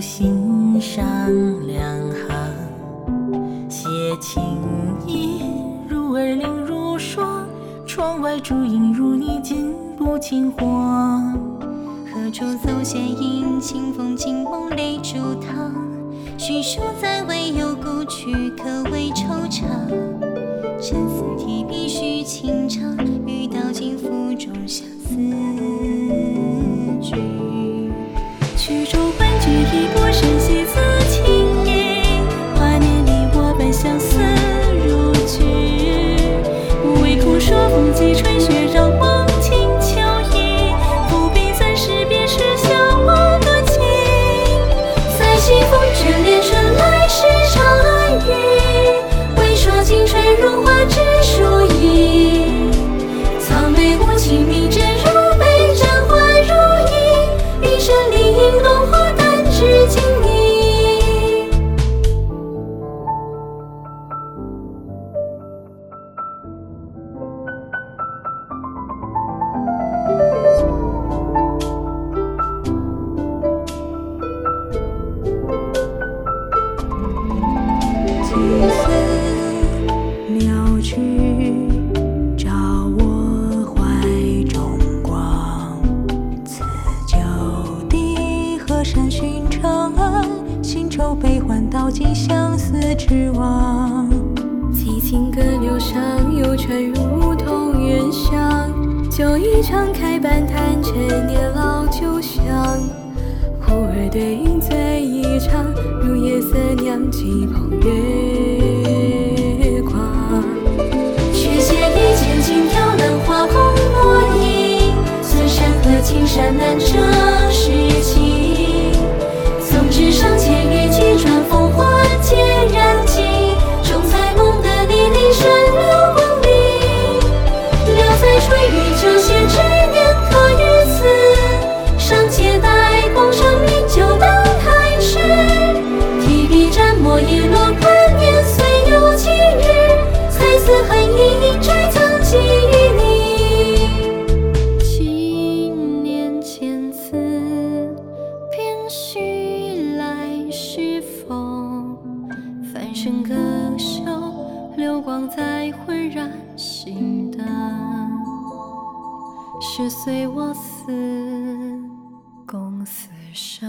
心上两行，写情意入耳铃如霜，窗外烛影如你近不近慌。何处奏弦音？清风轻梦泪珠淌。叙书再未有故曲，可为惆怅。沉思提笔续情长，欲道尽腹中相思。道尽相思之望。凄清歌流上，又传入同源乡。酒一场，开半坛，陈年老酒香。忽而对饮醉一场，入夜色酿几捧月光。却见一剑金雕兰花空落影，此山河青山难遮笙歌休，流光在，浑然心灯。是随我死，共死生。